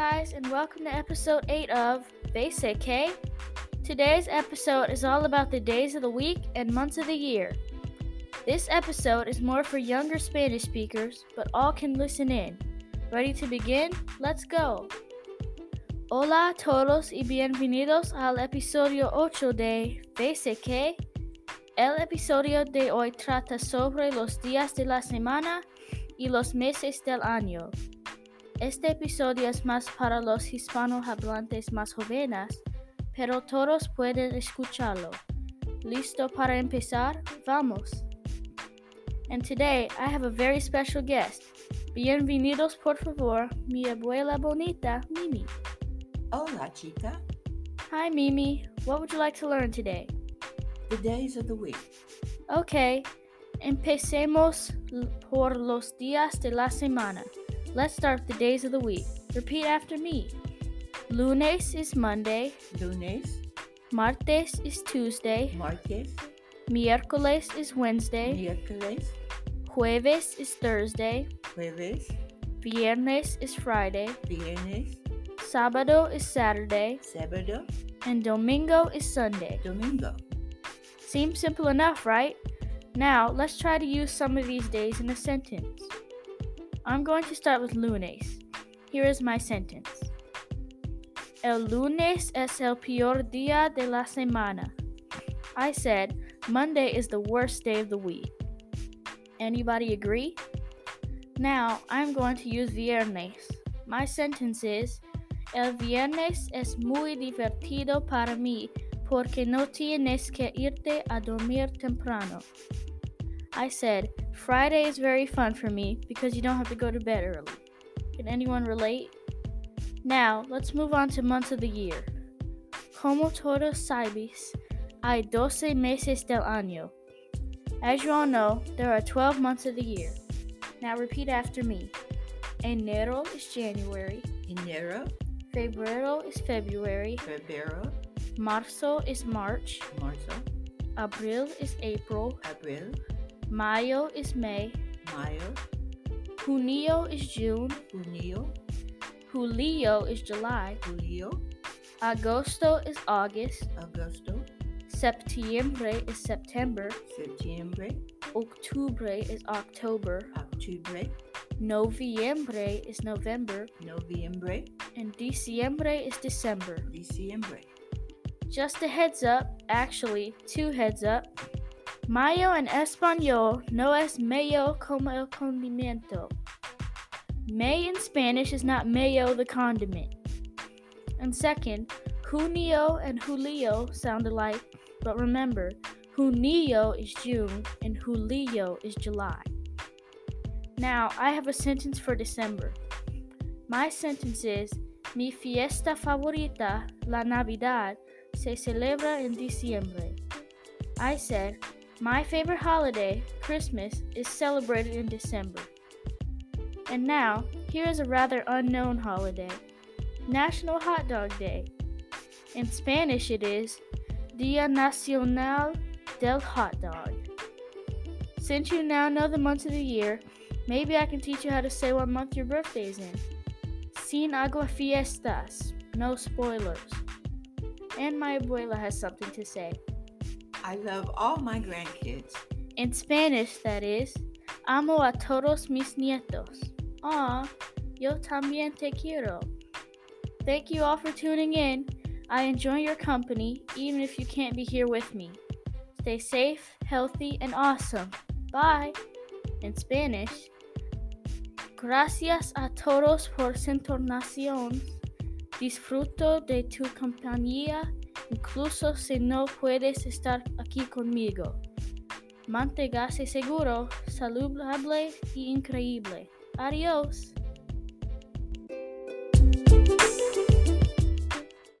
guys, and welcome to episode 8 of Basic K. Today's episode is all about the days of the week and months of the year. This episode is more for younger Spanish speakers, but all can listen in. Ready to begin? Let's go! Hola a todos y bienvenidos al episodio 8 de Basic K. El episodio de hoy trata sobre los días de la semana y los meses del año. Este episodio es más para los hispanohablantes más jóvenes, pero todos pueden escucharlo. ¿Listo para empezar? Vamos. And today I have a very special guest. Bienvenidos, por favor, mi abuela bonita, Mimi. Hola, chica. Hi, Mimi. What would you like to learn today? The days of the week. Okay, empecemos por los días de la semana. Let's start with the days of the week. Repeat after me. Lunes is Monday. Lunes, Martes is Tuesday. martes, Miércoles is Wednesday. miércoles, Jueves is Thursday. jueves, Viernes is Friday. viernes, Sábado is Saturday. sábado, And Domingo is Sunday. domingo. Seems simple enough, right? Now, let's try to use some of these days in a sentence. I'm going to start with lunes. Here is my sentence. El lunes es el peor día de la semana. I said Monday is the worst day of the week. Anybody agree? Now, I'm going to use viernes. My sentence is El viernes es muy divertido para mí porque no tienes que irte a dormir temprano. I said, Friday is very fun for me because you don't have to go to bed early. Can anyone relate? Now, let's move on to months of the year. Como todos sabes, hay 12 meses del año. As you all know, there are 12 months of the year. Now repeat after me. Enero is January, Enero, Febrero is February, febrero, Marzo is March, marzo, Abril is April, abril, Mayo is May, mayo, Junio is June, junio, Julio is July, julio, Agosto is August, agosto, Septiembre is September, septiembre, Octubre is October, octubre, Noviembre is November, noviembre, and Diciembre is December. diciembre. Just a heads up, actually, two heads up. Mayo en español no es mayo como el condimento. May in Spanish is not mayo the condiment. And second, junio and julio sound alike, but remember, junio is June and julio is July. Now, I have a sentence for December. My sentence is Mi fiesta favorita, la Navidad, se celebra en diciembre. I said, My favorite holiday, Christmas, is celebrated in December. And now, here is a rather unknown holiday National Hot Dog Day. In Spanish, it is Dia Nacional del Hot Dog. Since you now know the months of the year, maybe I can teach you how to say what month your birthday is in. Sin agua fiestas, no spoilers. And my abuela has something to say. I love all my grandkids. In Spanish, that is, amo a todos mis nietos. Ah, yo también te quiero. Thank you all for tuning in. I enjoy your company, even if you can't be here with me. Stay safe, healthy, and awesome. Bye. In Spanish, gracias a todos por su entonación. Disfruto de tu compañía, incluso si no puedes estar aquí conmigo. Manténgase seguro, saludable y increíble. Adiós.